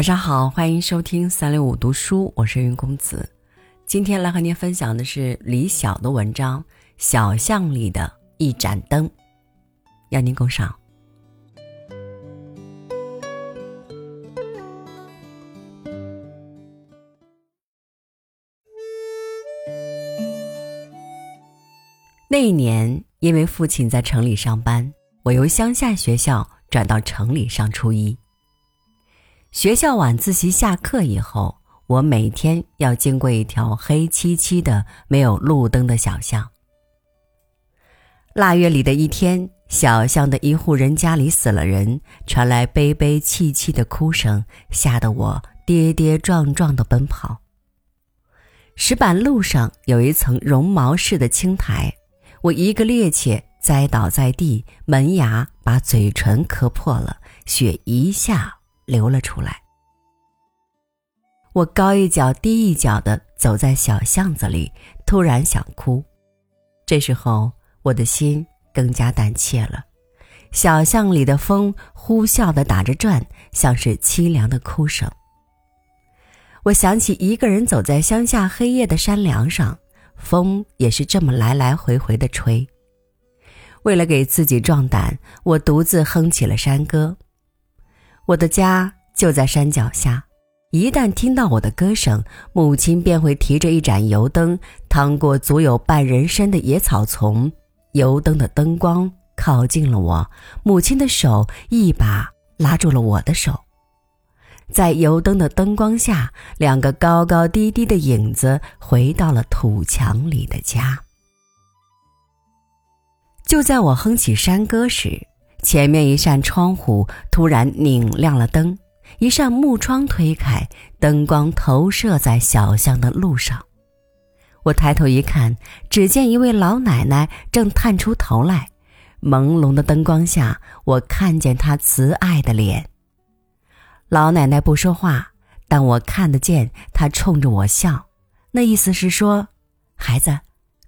晚上好，欢迎收听三六五读书，我是云公子。今天来和您分享的是李晓的文章《小巷里的一盏灯》，邀您共赏。那一年，因为父亲在城里上班，我由乡下学校转到城里上初一。学校晚自习下课以后，我每天要经过一条黑漆漆的、没有路灯的小巷。腊月里的一天，小巷的一户人家里死了人，传来悲悲戚戚的哭声，吓得我跌跌撞撞地奔跑。石板路上有一层绒毛似的青苔，我一个趔趄栽倒在地，门牙把嘴唇磕破了，血一下。流了出来。我高一脚低一脚的走在小巷子里，突然想哭。这时候我的心更加胆怯了。小巷里的风呼啸的打着转，像是凄凉的哭声。我想起一个人走在乡下黑夜的山梁上，风也是这么来来回回的吹。为了给自己壮胆，我独自哼起了山歌。我的家就在山脚下，一旦听到我的歌声，母亲便会提着一盏油灯，趟过足有半人深的野草丛。油灯的灯光靠近了我，母亲的手一把拉住了我的手，在油灯的灯光下，两个高高低低的影子回到了土墙里的家。就在我哼起山歌时。前面一扇窗户突然拧亮了灯，一扇木窗推开，灯光投射在小巷的路上。我抬头一看，只见一位老奶奶正探出头来。朦胧的灯光下，我看见她慈爱的脸。老奶奶不说话，但我看得见她冲着我笑，那意思是说：“孩子，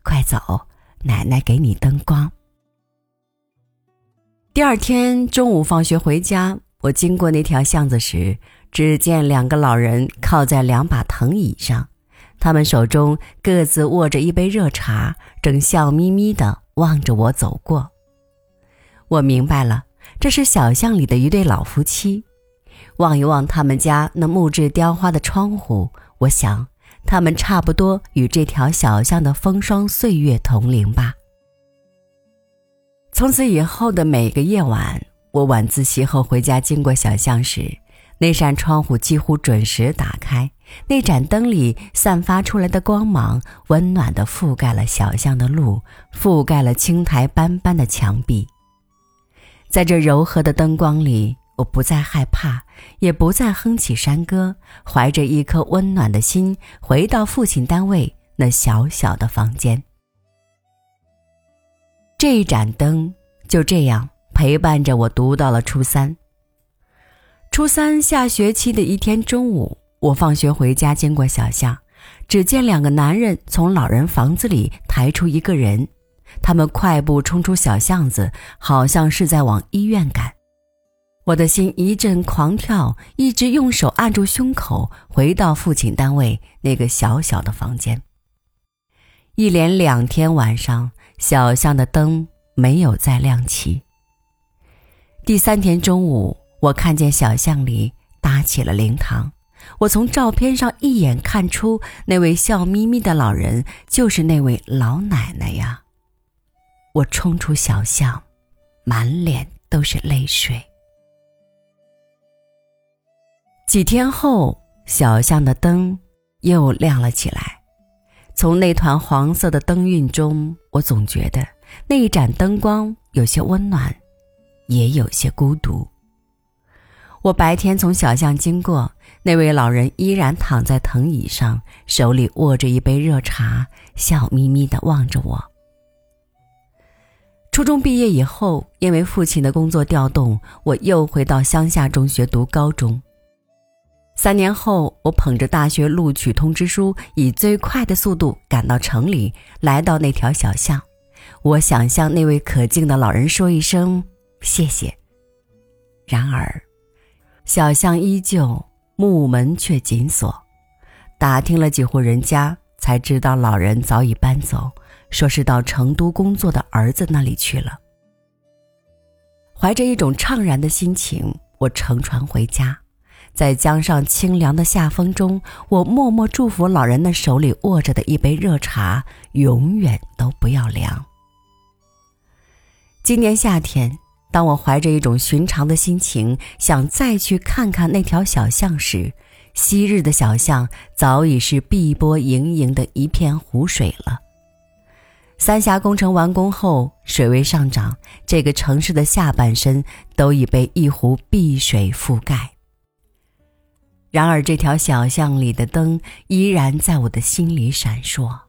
快走，奶奶给你灯光。”第二天中午放学回家，我经过那条巷子时，只见两个老人靠在两把藤椅上，他们手中各自握着一杯热茶，正笑眯眯地望着我走过。我明白了，这是小巷里的一对老夫妻。望一望他们家那木质雕花的窗户，我想，他们差不多与这条小巷的风霜岁月同龄吧。从此以后的每个夜晚，我晚自习后回家经过小巷时，那扇窗户几乎准时打开，那盏灯里散发出来的光芒，温暖地覆盖了小巷的路，覆盖了青苔斑斑的墙壁。在这柔和的灯光里，我不再害怕，也不再哼起山歌，怀着一颗温暖的心，回到父亲单位那小小的房间。这一盏灯就这样陪伴着我读到了初三。初三下学期的一天中午，我放学回家，经过小巷，只见两个男人从老人房子里抬出一个人，他们快步冲出小巷子，好像是在往医院赶。我的心一阵狂跳，一直用手按住胸口，回到父亲单位那个小小的房间。一连两天晚上。小巷的灯没有再亮起。第三天中午，我看见小巷里搭起了灵堂。我从照片上一眼看出，那位笑眯眯的老人就是那位老奶奶呀。我冲出小巷，满脸都是泪水。几天后，小巷的灯又亮了起来。从那团黄色的灯晕中，我总觉得那一盏灯光有些温暖，也有些孤独。我白天从小巷经过，那位老人依然躺在藤椅上，手里握着一杯热茶，笑眯眯地望着我。初中毕业以后，因为父亲的工作调动，我又回到乡下中学读高中。三年后，我捧着大学录取通知书，以最快的速度赶到城里，来到那条小巷。我想向那位可敬的老人说一声谢谢。然而，小巷依旧，木门却紧锁。打听了几户人家，才知道老人早已搬走，说是到成都工作的儿子那里去了。怀着一种怅然的心情，我乘船回家。在江上清凉的夏风中，我默默祝福老人那手里握着的一杯热茶永远都不要凉。今年夏天，当我怀着一种寻常的心情想再去看看那条小巷时，昔日的小巷早已是碧波盈盈的一片湖水了。三峡工程完工后，水位上涨，这个城市的下半身都已被一湖碧水覆盖。然而，这条小巷里的灯依然在我的心里闪烁，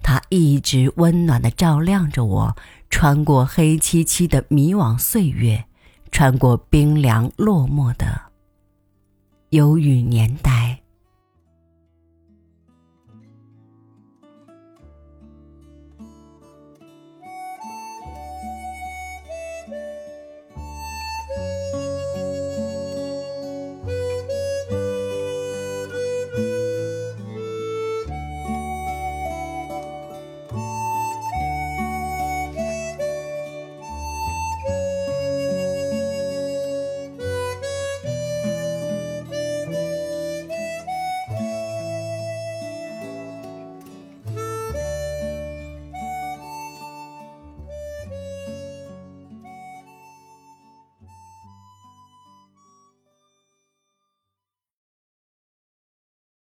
它一直温暖地照亮着我，穿过黑漆漆的迷惘岁月，穿过冰凉落寞的忧郁年代。